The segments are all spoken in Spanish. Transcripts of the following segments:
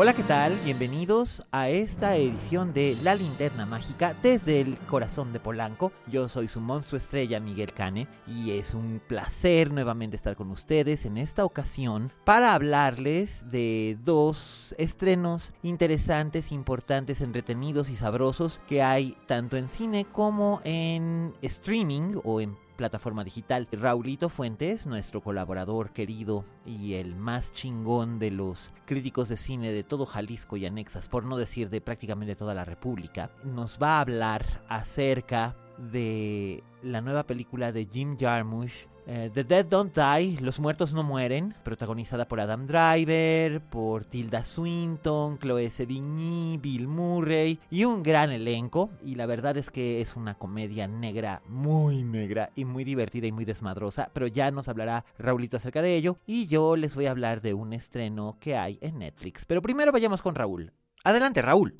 Hola, ¿qué tal? Bienvenidos a esta edición de La Linterna Mágica desde el corazón de Polanco. Yo soy su monstruo estrella Miguel Cane y es un placer nuevamente estar con ustedes en esta ocasión para hablarles de dos estrenos interesantes, importantes, entretenidos y sabrosos que hay tanto en cine como en streaming o en plataforma digital. Raulito Fuentes, nuestro colaborador querido y el más chingón de los críticos de cine de todo Jalisco y anexas, por no decir de prácticamente toda la República, nos va a hablar acerca de la nueva película de Jim Jarmusch eh, The Dead Don't Die, Los Muertos No Mueren, protagonizada por Adam Driver, por Tilda Swinton, Chloe Sevigny, Bill Murray y un gran elenco. Y la verdad es que es una comedia negra, muy negra y muy divertida y muy desmadrosa, pero ya nos hablará Raulito acerca de ello y yo les voy a hablar de un estreno que hay en Netflix. Pero primero vayamos con Raúl. Adelante, Raúl.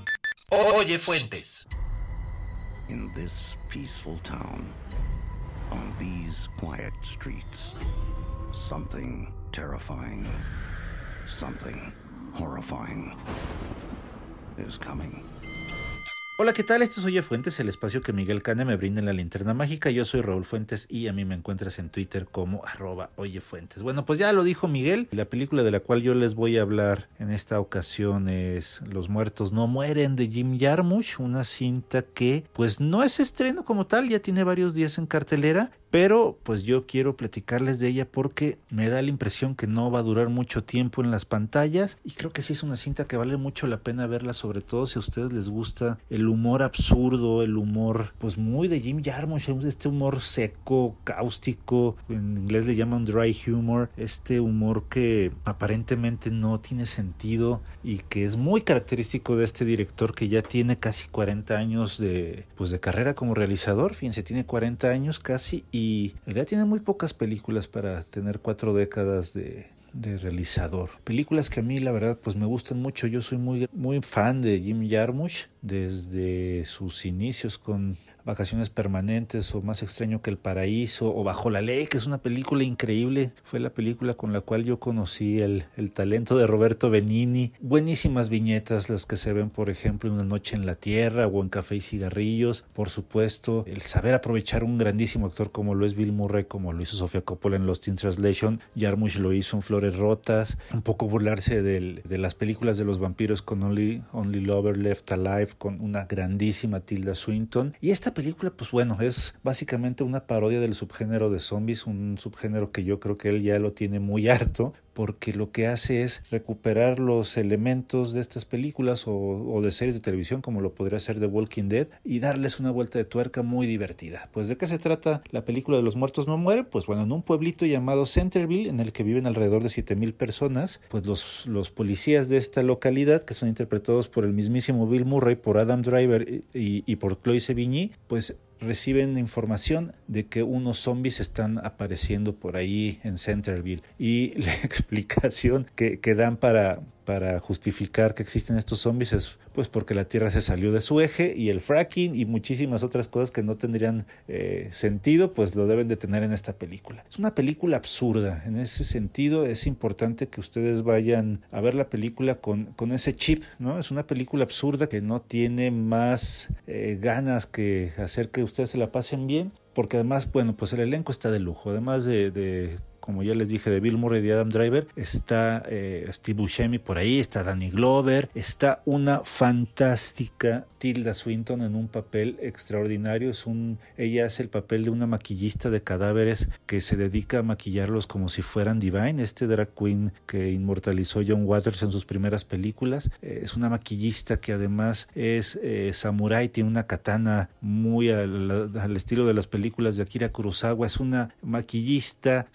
Oye Fuentes. in this peaceful town, on these quiet streets, something terrifying, something horrifying is coming. Hola, ¿qué tal? Esto es Oye Fuentes, el espacio que Miguel Cane me brinda en la linterna mágica. Yo soy Raúl Fuentes y a mí me encuentras en Twitter como arroba Oye Fuentes. Bueno, pues ya lo dijo Miguel. La película de la cual yo les voy a hablar en esta ocasión es Los muertos no mueren de Jim Jarmusch, una cinta que pues no es estreno como tal, ya tiene varios días en cartelera, pero pues yo quiero platicarles de ella porque me da la impresión que no va a durar mucho tiempo en las pantallas y creo que sí es una cinta que vale mucho la pena verla, sobre todo si a ustedes les gusta el humor absurdo, el humor pues muy de Jim Jarmusch, este humor seco, cáustico, en inglés le llaman dry humor, este humor que aparentemente no tiene sentido y que es muy característico de este director que ya tiene casi 40 años de pues de carrera como realizador, fíjense, tiene 40 años casi en realidad tiene muy pocas películas para tener cuatro décadas de, de realizador. Películas que a mí la verdad pues me gustan mucho. Yo soy muy, muy fan de Jim Jarmusch desde sus inicios con Vacaciones Permanentes o Más extraño que el Paraíso o Bajo la Ley, que es una película increíble. Fue la película con la cual yo conocí el, el talento de Roberto Benini. Buenísimas viñetas las que se ven, por ejemplo, en Una Noche en la Tierra o en Café y Cigarrillos. Por supuesto, el saber aprovechar un grandísimo actor como lo es Bill Murray, como lo hizo Sofía Coppola en Lost in Translation. Jarmusch lo hizo en Flores Rotas. Un poco burlarse del, de las películas de los vampiros con Only, Only Lover Left Alive, con una grandísima Tilda Swinton. Y esta película, pues bueno, es básicamente una parodia del subgénero de zombies, un subgénero que yo creo que él ya lo tiene muy harto, porque lo que hace es recuperar los elementos de estas películas o, de series de televisión, como lo podría ser The Walking Dead, y darles una vuelta de tuerca muy divertida. Pues de qué se trata la película de los muertos no mueren? Pues bueno, en un pueblito llamado Centerville, en el que viven alrededor de 7000 personas, pues los, los policías de esta localidad, que son interpretados por el mismísimo Bill Murray, por Adam Driver y, y por Chloe Sevigny, pues reciben información de que unos zombies están apareciendo por ahí en Centerville. Y la explicación que, que dan para, para justificar que existen estos zombies es pues porque la Tierra se salió de su eje y el fracking y muchísimas otras cosas que no tendrían eh, sentido pues lo deben de tener en esta película. Es una película absurda, en ese sentido es importante que ustedes vayan a ver la película con, con ese chip, ¿no? Es una película absurda que no tiene más eh, ganas que hacer que ustedes se la pasen bien porque además, bueno, pues el elenco está de lujo, además de, de como ya les dije, de Bill Murray y de Adam Driver. Está eh, Steve Buscemi por ahí, está Danny Glover, está una fantástica Tilda Swinton en un papel extraordinario. Es un, ella hace el papel de una maquillista de cadáveres que se dedica a maquillarlos como si fueran Divine, este drag queen que inmortalizó John Waters en sus primeras películas. Eh, es una maquillista que además es eh, samurai, tiene una katana muy al, al, estilo de las películas de Akira Kurosawa. Es una maquillista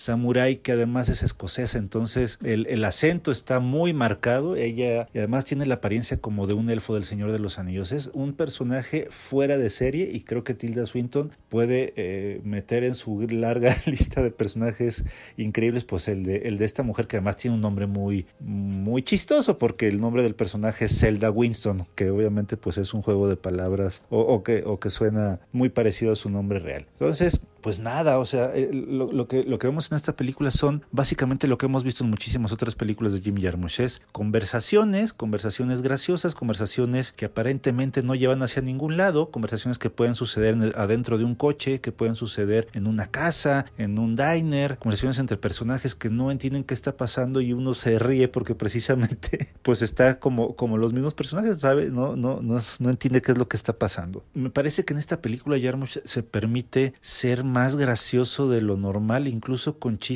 samurai que además es escocesa, entonces el, el acento está muy marcado. Ella y además tiene la apariencia como de un elfo del Señor de los Anillos. Es un personaje fuera de serie y creo que Tilda Swinton puede eh, meter en su larga lista de personajes increíbles pues el de, el de esta mujer que además tiene un nombre muy, muy chistoso porque el nombre del personaje es Zelda Winston, que obviamente pues es un juego de palabras o, o que, o que suena muy parecido a su nombre real. Entonces, pues nada, o sea, eh, lo, lo, que, lo que vemos en esta película son básicamente lo que hemos visto en muchísimas otras películas de Jim Jarmusch, es conversaciones, conversaciones graciosas, conversaciones que aparentemente no llevan hacia ningún lado, conversaciones que pueden suceder adentro de un coche, que pueden suceder en una casa, en un diner, conversaciones entre personajes que no entienden qué está pasando y uno se ríe porque precisamente pues está como, como los mismos personajes, ¿sabe? No, no, no, no entiende qué es lo que está pasando. Me parece que en esta película Jarmusch se permite ser más gracioso de lo normal, incluso con chistes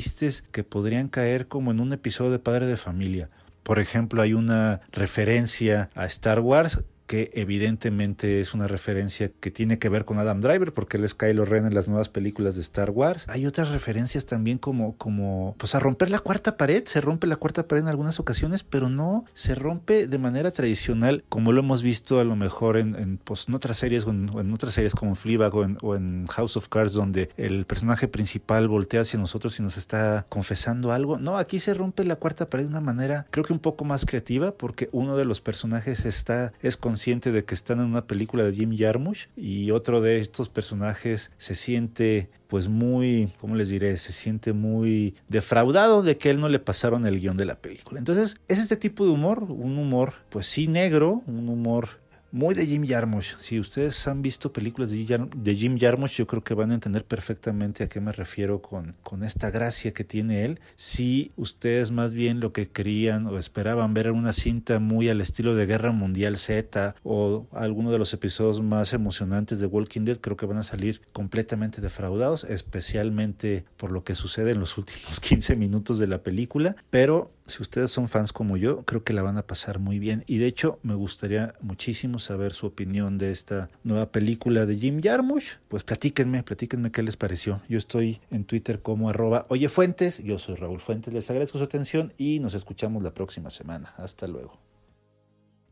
que podrían caer como en un episodio de Padre de Familia. Por ejemplo, hay una referencia a Star Wars que evidentemente es una referencia que tiene que ver con Adam Driver porque él es Kylo Ren en las nuevas películas de Star Wars. Hay otras referencias también como, como pues a romper la cuarta pared, se rompe la cuarta pared en algunas ocasiones, pero no se rompe de manera tradicional como lo hemos visto a lo mejor en, pues, otras series o en, otras series como Fleabag o en, o en House of Cards donde el personaje principal voltea hacia nosotros y nos está confesando algo. No, aquí se rompe la cuarta pared de una manera creo que un poco más creativa porque uno de los personajes está es de que están en una película de Jim Jarmusch y otro de estos personajes se siente pues muy, ¿cómo les diré? Se siente muy defraudado de que él no le pasaron el guion de la película. Entonces es este tipo de humor, un humor pues sí negro, un humor muy de Jim Jarmusch. Si ustedes han visto películas de Jim Jarmusch, yo creo que van a entender perfectamente a qué me refiero con, con esta gracia que tiene él. Si ustedes más bien lo que querían o esperaban ver una cinta muy al estilo de Guerra Mundial Z o alguno de los episodios más emocionantes de Walking Dead, creo que van a salir completamente defraudados, especialmente por lo que sucede en los últimos 15 minutos de la película. Pero si ustedes son fans como yo, creo que la van a pasar muy bien. Y de hecho, me gustaría muchísimo saber su opinión de esta nueva película de Jim Jarmusch. Pues platíquenme, platíquenme qué les pareció. Yo estoy en Twitter como arroba Oye Fuentes. Yo soy Raúl Fuentes. Les agradezco su atención y nos escuchamos la próxima semana. Hasta luego.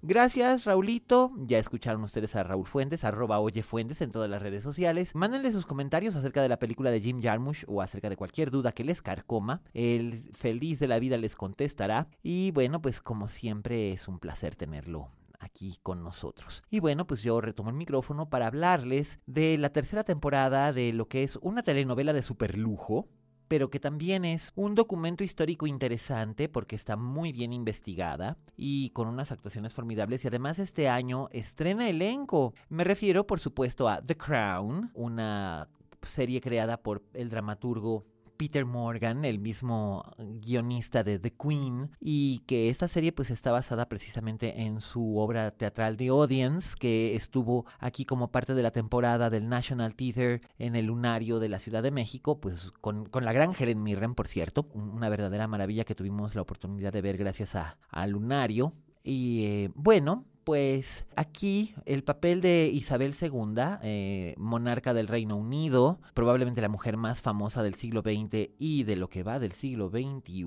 Gracias, Raulito. Ya escucharon ustedes a Raúl Fuentes, arroba Oye Fuentes en todas las redes sociales. Mándenle sus comentarios acerca de la película de Jim Jarmusch o acerca de cualquier duda que les carcoma. El feliz de la vida les contestará. Y bueno, pues como siempre es un placer tenerlo aquí con nosotros. Y bueno, pues yo retomo el micrófono para hablarles de la tercera temporada de lo que es una telenovela de superlujo pero que también es un documento histórico interesante porque está muy bien investigada y con unas actuaciones formidables y además este año estrena elenco. Me refiero por supuesto a The Crown, una serie creada por el dramaturgo Peter Morgan, el mismo guionista de The Queen, y que esta serie pues está basada precisamente en su obra teatral The Audience, que estuvo aquí como parte de la temporada del National Theatre en el Lunario de la Ciudad de México, pues con, con la gran Helen Mirren, por cierto, una verdadera maravilla que tuvimos la oportunidad de ver gracias a, a Lunario. Y eh, bueno, pues aquí el papel de Isabel II, eh, monarca del Reino Unido, probablemente la mujer más famosa del siglo XX y de lo que va del siglo XXI,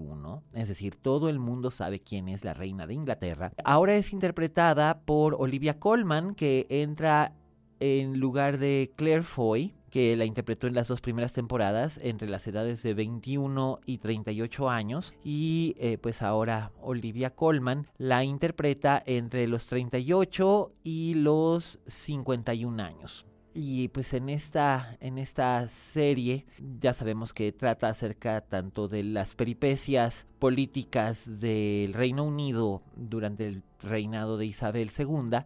es decir, todo el mundo sabe quién es la reina de Inglaterra, ahora es interpretada por Olivia Colman, que entra en lugar de Claire Foy, que la interpretó en las dos primeras temporadas entre las edades de 21 y 38 años y eh, pues ahora Olivia Colman la interpreta entre los 38 y los 51 años. Y pues en esta, en esta serie ya sabemos que trata acerca tanto de las peripecias políticas del Reino Unido durante el reinado de Isabel II,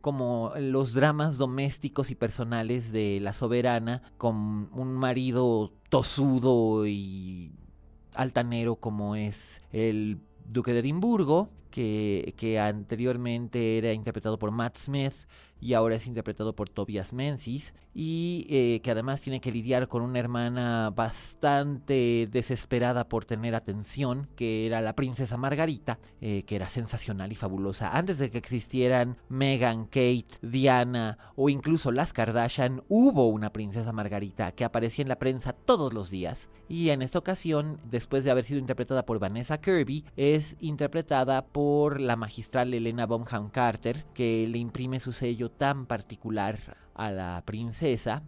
como los dramas domésticos y personales de la soberana con un marido tosudo y altanero como es el duque de Edimburgo, que, anteriormente era interpretado por Matt Smith y ahora es interpretado por Tobias Menzies y eh, que además tiene que lidiar con una hermana bastante desesperada por tener atención, que era la princesa Margarita, eh, que era sensacional y fabulosa. Antes de que existieran Meghan, Kate, Diana o incluso las Kardashian, hubo una princesa Margarita que aparecía en la prensa todos los días y en esta ocasión, después de haber sido interpretada por Vanessa Kirby, es interpretada por la magistral Elena Bonham Carter, que le imprime su sello tan particular a la princesa.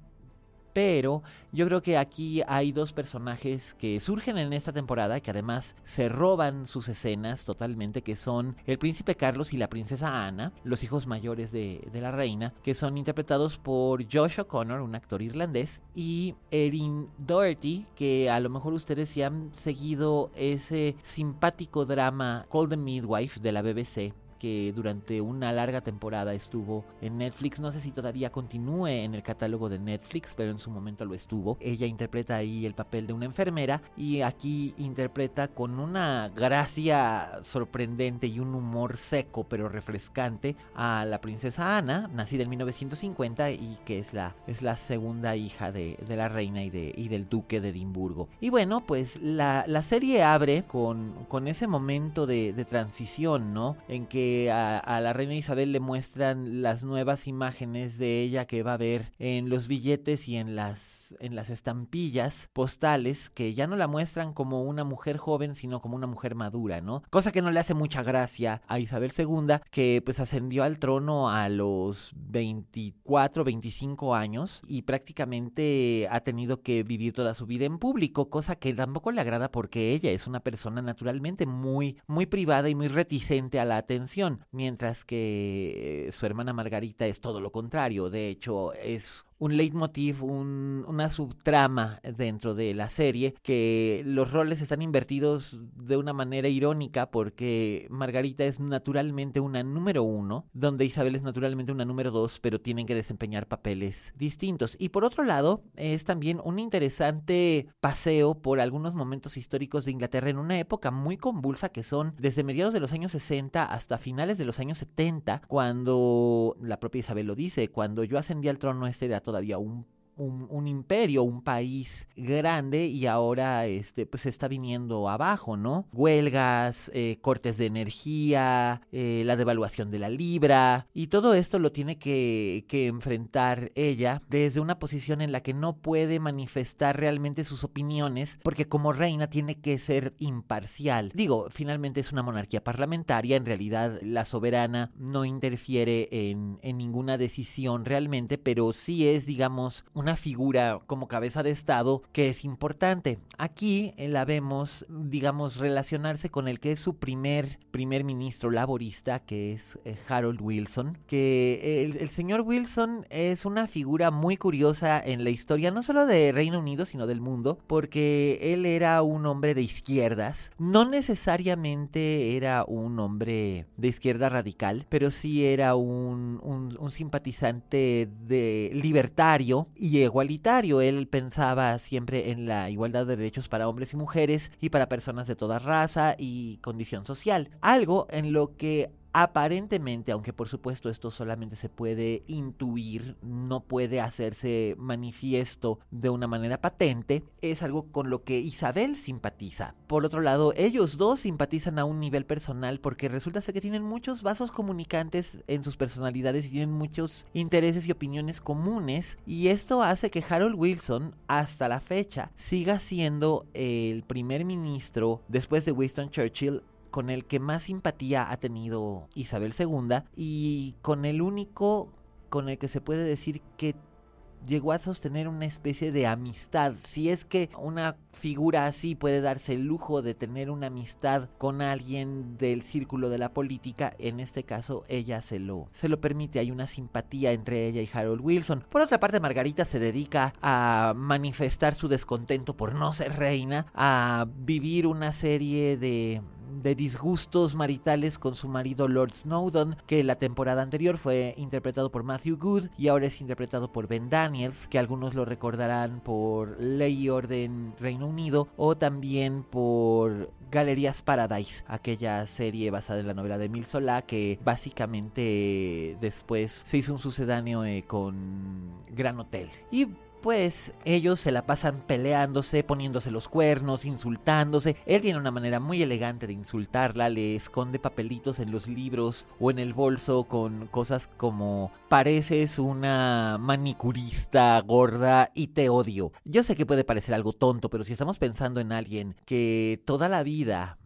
Pero yo creo que aquí hay dos personajes que surgen en esta temporada que además se roban sus escenas totalmente, que son el príncipe Carlos y la princesa Ana, los hijos mayores de, de la reina, que son interpretados por Josh O'Connor, un actor irlandés, y Erin Doherty, que a lo mejor ustedes si han seguido ese simpático drama the Midwife de la BBC, que durante una larga temporada estuvo en Netflix. No sé si todavía continúe en el catálogo de Netflix, pero en su momento lo estuvo. Ella interpreta ahí el papel de una enfermera y aquí interpreta con una gracia sorprendente y un humor seco pero refrescante a la princesa Ana, nacida en 1950 y que es la, es la segunda hija de, de la reina y, de, y del duque de Edimburgo. Y bueno, pues la, la serie abre con, con ese momento de, de transición, ¿no? En que a, la reina Isabel le muestran las nuevas imágenes de ella que va a ver en los billetes y en las, en las estampillas postales, que ya no la muestran como una mujer joven, sino como una mujer madura, ¿no? Cosa que no le hace mucha gracia a Isabel II, que pues ascendió al trono a los 24, 25 años y prácticamente ha tenido que vivir toda su vida en público, cosa que tampoco le agrada porque ella es una persona naturalmente muy, muy privada y muy reticente a la atención mientras que su hermana Margarita es todo lo contrario, de hecho es un leitmotiv, un, una subtrama dentro de la serie, que los roles están invertidos de una manera irónica porque Margarita es naturalmente una número uno, donde Isabel es naturalmente una número dos, pero tienen que desempeñar papeles distintos. Y por otro lado, es también un interesante paseo por algunos momentos históricos de Inglaterra en una época muy convulsa que son desde mediados de los años 60 hasta finales de los años 70, cuando la propia Isabel lo dice, cuando yo ascendí al trono este era todavía un un, imperio, un país grande y ahora este, pues está viniendo abajo, ¿no? Huelgas, eh, cortes de energía, eh, la devaluación de la libra y todo esto lo tiene que, que enfrentar ella desde una posición en la que no puede manifestar realmente sus opiniones porque como reina tiene que ser imparcial. Digo, finalmente es una monarquía parlamentaria, en realidad la soberana no interfiere en, en ninguna decisión realmente, pero sí es, digamos, una figura como cabeza de Estado que es importante. Aquí eh, la vemos, digamos, relacionarse con el que es su primer primer ministro laborista, que es eh, Harold Wilson, que el, señor Wilson es una figura muy curiosa en la historia, no solo de Reino Unido, sino del mundo, porque él era un hombre de izquierdas, no necesariamente era un hombre de izquierda radical, pero sí era un, un, un simpatizante de libertario igualitario. Él pensaba siempre en la igualdad de derechos para hombres y mujeres y para personas de toda raza y condición social. Algo en lo que Aparentemente, aunque por supuesto esto solamente se puede intuir, no puede hacerse manifiesto de una manera patente, es algo con lo que Isabel simpatiza. Por otro lado, ellos dos simpatizan a un nivel personal porque resulta ser que tienen muchos vasos comunicantes en sus personalidades y tienen muchos intereses y opiniones comunes y esto hace que Harold Wilson hasta la fecha siga siendo el primer ministro después de Winston Churchill con el que más simpatía ha tenido Isabel II y con el único con el que se puede decir que llegó a sostener una especie de amistad. Si es que una figura así puede darse el lujo de tener una amistad con alguien del círculo de la política, en este caso ella se lo, se lo permite. Hay una simpatía entre ella y Harold Wilson. Por otra parte, Margarita se dedica a manifestar su descontento por no ser reina, a vivir una serie de de disgustos maritales con su marido Lord Snowdon, que la temporada anterior fue interpretado por Matthew Good y ahora es interpretado por Ben Daniels, que algunos lo recordarán por Ley y Orden Reino Unido o también por Galerías Paradise, aquella serie basada en la novela de Emil Solá que básicamente después se hizo un sucedáneo eh, con Gran Hotel. Y pues ellos se la pasan peleándose, poniéndose los cuernos, insultándose. Él tiene una manera muy elegante de insultarla, le esconde papelitos en los libros o en el bolso con cosas como pareces una manicurista gorda y te odio. Yo sé que puede parecer algo tonto, pero si estamos pensando en alguien que toda la vida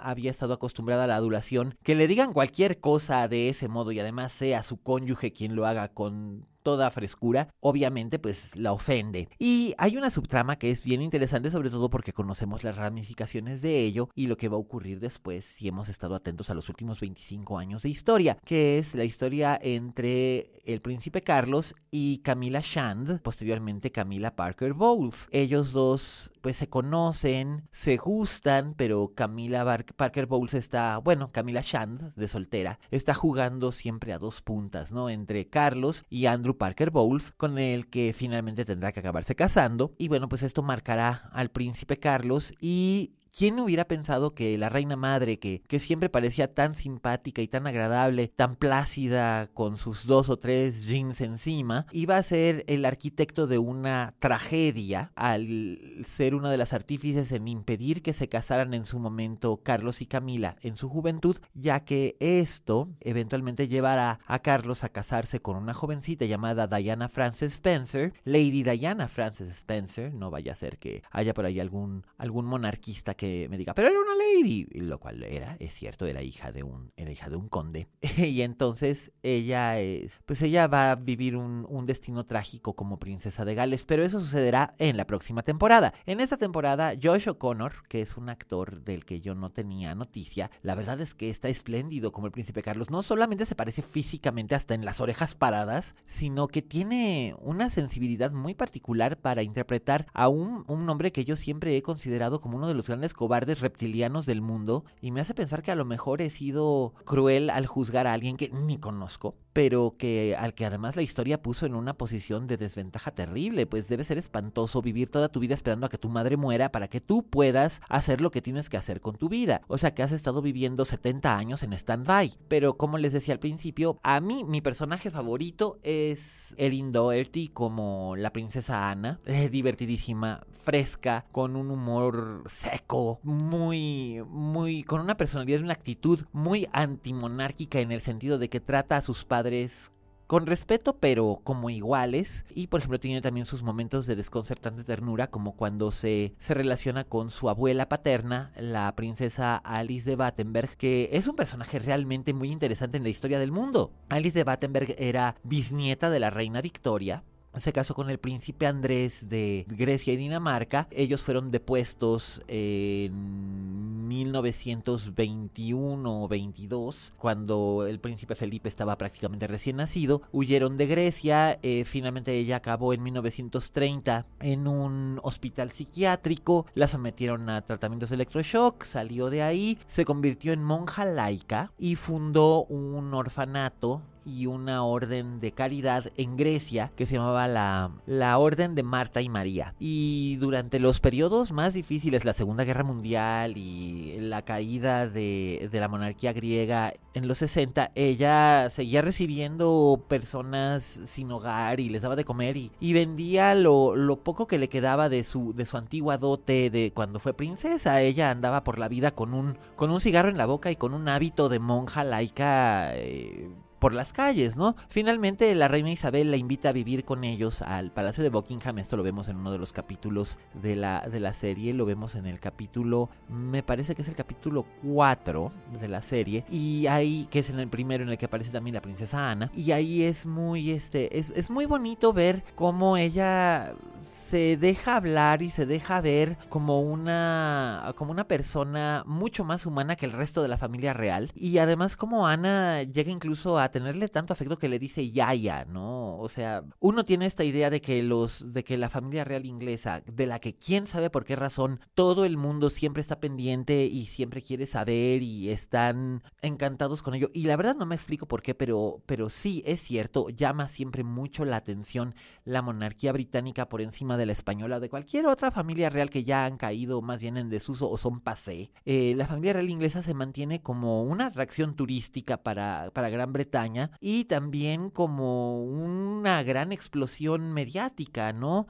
había estado acostumbrada a la adulación, que le digan cualquier cosa de ese modo y además sea su cónyuge quien lo haga con toda frescura, obviamente pues la ofende. Y hay una subtrama que es bien interesante, sobre todo porque conocemos las ramificaciones de ello y lo que va a ocurrir después si hemos estado atentos a los últimos 25 años de historia, que es la historia entre el príncipe Carlos y Camila Shand, posteriormente Camila Parker Bowles. Ellos dos pues se conocen, se gustan, pero Camila Parker Bowles está, bueno, Camila Shand, de soltera, está jugando siempre a dos puntas, ¿no? Entre Carlos y Andrew Parker Bowles, con el que finalmente tendrá que acabarse casando. Y bueno, pues esto marcará al príncipe Carlos y ¿Quién hubiera pensado que la reina madre, que, que siempre parecía tan simpática y tan agradable, tan plácida con sus dos o tres jeans encima, iba a ser el arquitecto de una tragedia al ser una de las artífices en impedir que se casaran en su momento Carlos y Camila en su juventud, ya que esto eventualmente llevará a Carlos a casarse con una jovencita llamada Diana Frances Spencer, Lady Diana Frances Spencer, no vaya a ser que haya por ahí algún, algún monarquista que me diga, pero era una lady, lo cual era, es cierto, era hija de un, era hija de un conde. y entonces ella es, pues ella va a vivir un, un destino trágico como princesa de Gales, pero eso sucederá en la próxima temporada. En esta temporada, Josh O'Connor, que es un actor del que yo no tenía noticia, la verdad es que está espléndido como el príncipe Carlos. No solamente se parece físicamente hasta en las orejas paradas, sino que tiene una sensibilidad muy particular para interpretar a un, un hombre que yo siempre he considerado como uno de los grandes cobardes reptilianos del mundo y me hace pensar que a lo mejor he sido cruel al juzgar a alguien que ni conozco pero que al que además la historia puso en una posición de desventaja terrible, pues debe ser espantoso vivir toda tu vida esperando a que tu madre muera para que tú puedas hacer lo que tienes que hacer con tu vida. O sea que has estado viviendo 70 años en stand-by. Pero como les decía al principio, a mí mi personaje favorito es Erin Doherty como la princesa Ana, es divertidísima, fresca, con un humor seco, muy, muy, con una personalidad una actitud muy antimonárquica en el sentido de que trata a sus padres con respeto, pero como iguales. Y por ejemplo, tiene también sus momentos de desconcertante ternura, como cuando se, se relaciona con su abuela paterna, la princesa Alice de Battenberg, que es un personaje realmente muy interesante en la historia del mundo. Alice de Battenberg era bisnieta de la reina Victoria, se casó con el príncipe Andrés de Grecia y Dinamarca. Ellos fueron depuestos en 1921 o 22, cuando el príncipe Felipe estaba prácticamente recién nacido. Huyeron de Grecia, eh, finalmente ella acabó en 1930 en un hospital psiquiátrico, la sometieron a tratamientos de electroshock, salió de ahí, se convirtió en monja laica y fundó un orfanato y una orden de caridad en Grecia que se llamaba la, la Orden de Marta y María. Y durante los periodos más difíciles, la Segunda Guerra Mundial y la caída de, de la monarquía griega en los 60, ella seguía recibiendo personas sin hogar y les daba de comer y, vendía lo, lo, poco que le quedaba de su, de su antigua dote de cuando fue princesa. Ella andaba por la vida con un, con un cigarro en la boca y con un hábito de monja laica. Eh, por las calles, ¿no? Finalmente la reina Isabel la invita a vivir con ellos al Palacio de Buckingham, esto lo vemos en uno de los capítulos de la, de la serie, lo vemos en el capítulo, me parece que es el capítulo 4 de la serie, y ahí, que es en el primero en el que aparece también la princesa Ana, y ahí es muy, este, es, es muy bonito ver cómo ella se deja hablar y se deja ver como una, como una persona mucho más humana que el resto de la familia real, y además como Ana llega incluso a tenerle tanto afecto que le dice Yaya, ¿no? O sea, uno tiene esta idea de que los, de que la familia real inglesa, de la que quién sabe por qué razón, todo el mundo siempre está pendiente y siempre quiere saber y están encantados con ello. Y la verdad no me explico por qué, pero, pero sí es cierto, llama siempre mucho la atención la monarquía británica por encima de la española o de cualquier otra familia real que ya han caído más bien en desuso o son pasé. Eh, la familia real inglesa se mantiene como una atracción turística para, para Gran Bretaña y también como una gran explosión mediática, ¿no?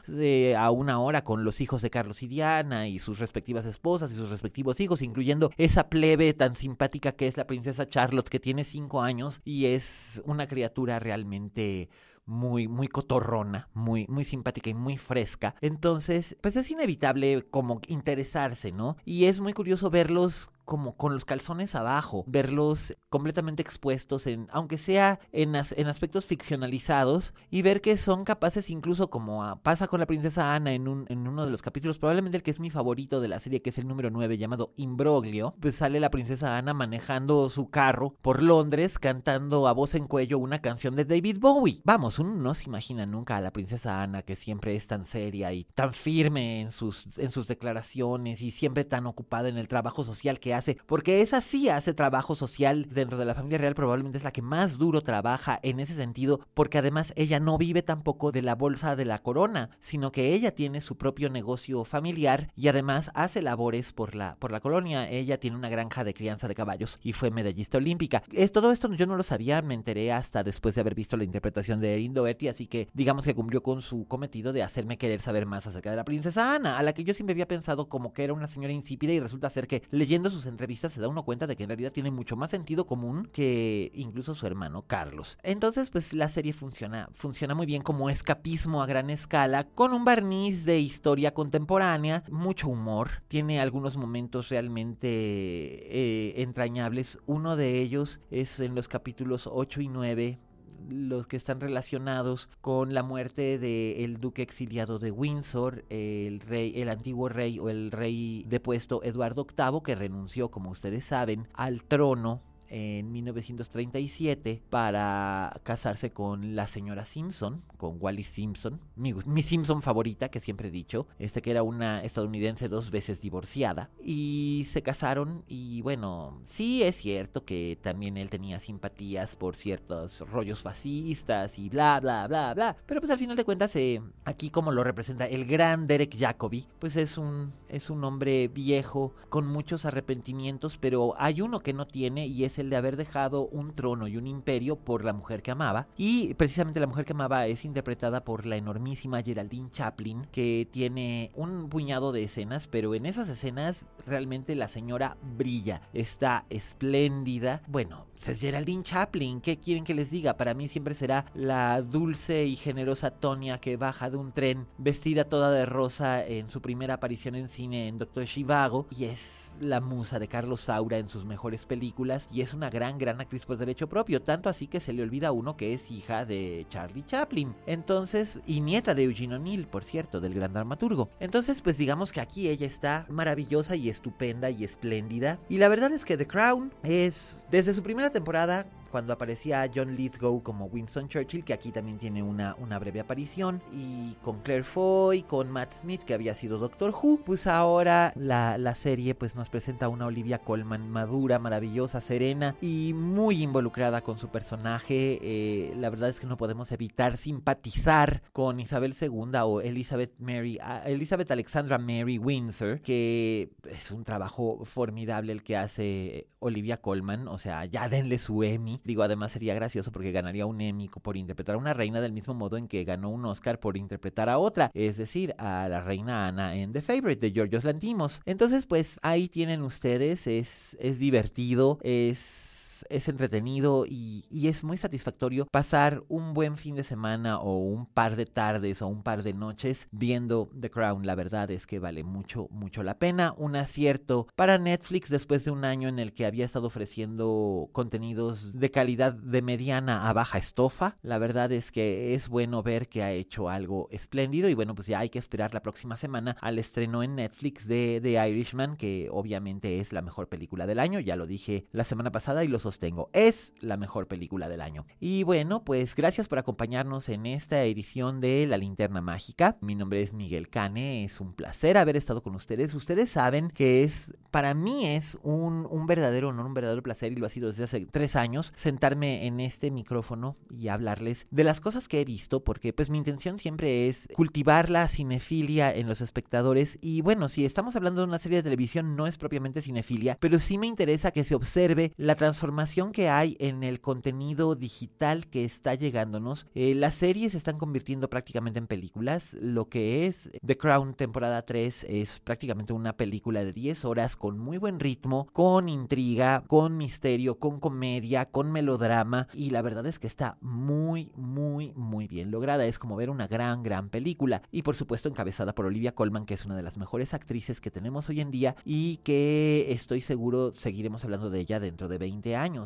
a una hora con los hijos de Carlos y Diana y sus respectivas esposas y sus respectivos hijos, incluyendo esa plebe tan simpática que es la princesa Charlotte, que tiene cinco años y es una criatura realmente muy, muy cotorrona, muy, muy simpática y muy fresca. Entonces, pues es inevitable como interesarse, ¿no? Y es muy curioso verlos como con los calzones abajo, verlos completamente expuestos en, aunque sea en, en aspectos ficcionalizados, y ver que son capaces incluso como pasa con la princesa Ana en, un, en uno de los capítulos, probablemente el que es mi favorito de la serie, que es el número 9 llamado Imbroglio, pues sale la princesa Ana manejando su carro por Londres cantando a voz en cuello una canción de David Bowie. Vamos, uno no se imagina nunca a la princesa Ana que siempre es tan seria y tan firme en sus, en sus declaraciones y siempre tan ocupada en el trabajo social que hace, porque esa sí hace trabajo social dentro de la familia real, probablemente es la que más duro trabaja en ese sentido, porque además ella no vive tampoco de la bolsa de la corona, sino que ella tiene su propio negocio familiar y además hace labores por la, por la colonia. Ella tiene una granja de crianza de caballos y fue medallista olímpica. Es, todo esto yo no lo sabía, me enteré hasta después de haber visto la interpretación de Erin Doherty, así que digamos que cumplió con su cometido de hacerme querer saber más acerca de la princesa Ana, a la que yo siempre había pensado como que era una señora insípida y resulta ser que leyendo sus entrevistas se da uno cuenta de que en realidad tiene mucho más sentido común que incluso su hermano Carlos. Entonces, pues la serie funciona, funciona muy bien como escapismo a gran escala, con un barniz de historia contemporánea, mucho humor, tiene algunos momentos realmente eh, entrañables. Uno de ellos es en los capítulos 8 y 9 los que están relacionados con la muerte del duque exiliado de Windsor, el rey, el antiguo rey o el rey depuesto Eduardo VIII, que renunció, como ustedes saben, al trono en 1937 para casarse con la señora Simpson, con Wally Simpson, mi, Simpson favorita que siempre he dicho, este que era una estadounidense dos veces divorciada y se casaron y bueno, sí es cierto que también él tenía simpatías por ciertos rollos fascistas y bla bla bla bla, pero pues al final de cuentas eh, aquí como lo representa el gran Derek Jacobi, pues es un es un hombre viejo con muchos arrepentimientos, pero hay uno que no tiene y es el de haber dejado un trono y un imperio por la mujer que amaba. Y precisamente la mujer que amaba es interpretada por la enormísima Geraldine Chaplin, que tiene un puñado de escenas, pero en esas escenas realmente la señora brilla, está espléndida. Bueno, es Geraldine Chaplin, ¿qué quieren que les diga? Para mí siempre será la dulce y generosa Tonya que baja de un tren vestida toda de rosa en su primera aparición en cine en Doctor Shivago y es la musa de Carlos Saura en sus mejores películas y es una gran, gran actriz por derecho propio, tanto así que se le olvida a uno que es hija de Charlie Chaplin. Entonces, y nieta de Eugene O'Neill, por cierto, del gran dramaturgo. Entonces, pues digamos que aquí ella está maravillosa y estupenda y espléndida. Y la verdad es que The Crown es, desde su primera temporada, cuando aparecía John Lithgow como Winston Churchill, que aquí también tiene una, una breve aparición, y con Claire Foy, con Matt Smith, que había sido Doctor Who, pues ahora la, la serie pues nos presenta una Olivia Colman madura, maravillosa, serena y muy involucrada con su personaje. Eh, la verdad es que no podemos evitar simpatizar con Isabel II o Elizabeth Mary, Elizabeth Alexandra Mary Windsor, que es un trabajo formidable el que hace Olivia Colman, o sea, ya denle su Emmy Digo, además sería gracioso porque ganaría un Emmy por interpretar a una reina del mismo modo en que ganó un Oscar por interpretar a otra, es decir, a la reina Ana en The Favorite de Georgios Lantimos. Entonces, pues ahí tienen ustedes, es, es divertido, es es, entretenido y, es muy satisfactorio pasar un buen fin de semana o un par de tardes o un par de noches viendo The Crown. La verdad es que vale mucho, mucho la pena. Un acierto para Netflix después de un año en el que había estado ofreciendo contenidos de calidad de mediana a baja estofa. La verdad es que es bueno ver que ha hecho algo espléndido y bueno, pues ya hay que esperar la próxima semana al estreno en Netflix de The Irishman, que obviamente es la mejor película del año. Ya lo dije la semana pasada y los sostengo, es la mejor película del año. Y bueno, pues gracias por acompañarnos en esta edición de La Linterna Mágica. Mi nombre es Miguel Cane, es un placer haber estado con ustedes. Ustedes saben que es, para mí es un, un verdadero honor, un verdadero placer y lo ha sido desde hace tres años sentarme en este micrófono y hablarles de las cosas que he visto, porque pues mi intención siempre es cultivar la cinefilia en los espectadores y bueno, si estamos hablando de una serie de televisión no es propiamente cinefilia, pero sí me interesa que se observe la transformación que hay en el contenido digital que está llegándonos. Eh, las series se están convirtiendo prácticamente en películas, lo que es The Crown temporada 3 es prácticamente una película de 10 horas con muy buen ritmo, con intriga, con misterio, con comedia, con melodrama y la verdad es que está muy, muy, muy bien lograda. Es como ver una gran, gran película y por supuesto encabezada por Olivia Colman, que es una de las mejores actrices que tenemos hoy en día y que estoy seguro seguiremos hablando de ella dentro de 20 años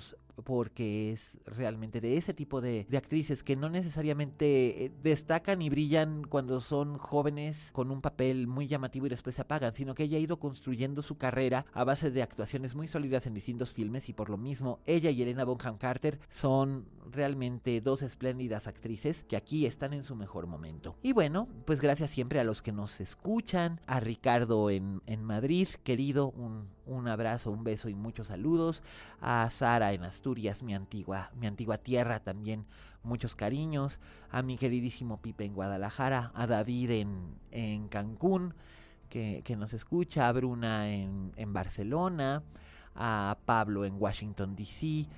porque es realmente de ese tipo de, de, actrices que no necesariamente eh, destacan y brillan cuando son jóvenes con un papel muy llamativo y después se apagan, sino que ella ha ido construyendo su carrera a base de actuaciones muy sólidas en distintos filmes y por lo mismo ella y Elena Bonham Carter son realmente dos espléndidas actrices que aquí están en su mejor momento. Y bueno, pues gracias siempre a los que nos escuchan, a Ricardo en, en Madrid, querido, un, un abrazo, un beso y muchos saludos, a Sara en Asturias, mi antigua, mi antigua tierra también, muchos cariños, a mi queridísimo Pipe en Guadalajara, a David en, en Cancún, que, que, nos escucha, a Bruna en, en Barcelona, a Pablo en Washington, D.C.,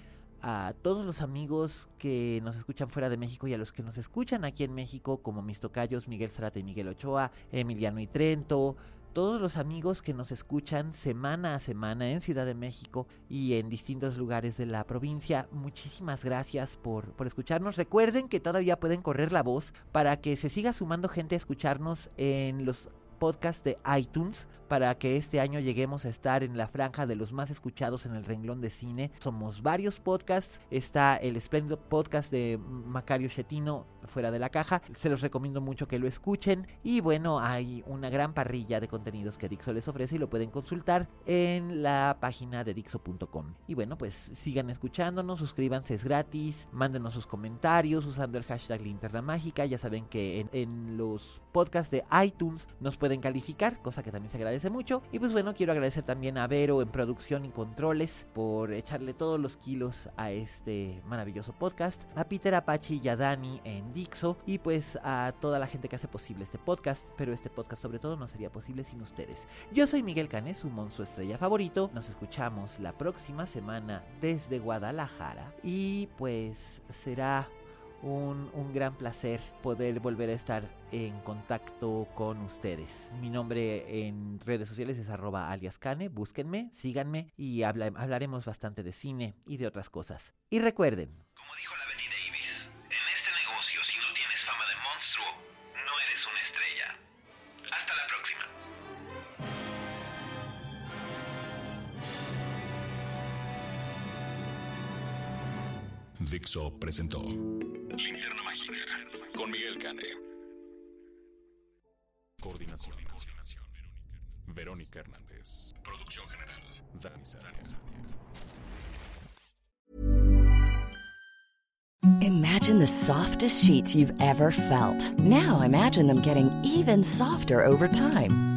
a todos los amigos que nos escuchan fuera de México y a los que nos escuchan aquí en México, como mis tocayos Miguel Zarate y Miguel Ochoa, Emiliano y Trento, todos los amigos que nos escuchan semana a semana en Ciudad de México y en distintos lugares de la provincia. Muchísimas gracias por, por, escucharnos. Recuerden que todavía pueden correr la voz para que se siga sumando gente a escucharnos en los podcasts de iTunes para que este año lleguemos a estar en la franja de los más escuchados en el renglón de cine. Somos varios podcasts. Está el espléndido podcast de Macario Chetino, Fuera de la Caja. Se los recomiendo mucho que lo escuchen. Y bueno, hay una gran parrilla de contenidos que Dixo les ofrece y lo pueden consultar en la página de Dixo.com. Y bueno, pues sigan escuchándonos, suscríbanse, es gratis. Mándenos sus comentarios usando el hashtag Linterna Mágica. Ya saben que en, en los podcasts de iTunes nos pueden calificar, cosa que también se agradece mucho. Y pues bueno, quiero agradecer también a Vero en producción y controles por echarle todos los kilos a este maravilloso podcast. A Peter Apache y a Dani en Dixo. Y pues a toda la gente que hace posible este podcast. Pero este podcast sobre todo no sería posible sin ustedes. Yo soy Miguel Canes, su monstruo estrella favorito. Nos escuchamos la próxima semana desde Guadalajara. Y pues será un, gran placer poder volver a estar en contacto con ustedes. Mi nombre en redes sociales es arroba aliascane, búsquenme, síganme y habla, hablaremos bastante de cine y de otras cosas. Y recuerden, como dijo la Betty Davis, Dixo presentó Linterna Mágica con Miguel Cane. Coordinación. Verónica Hernández. Producción general. Dani. Imagine the softest sheets you've ever felt. Now imagine them getting even softer over time.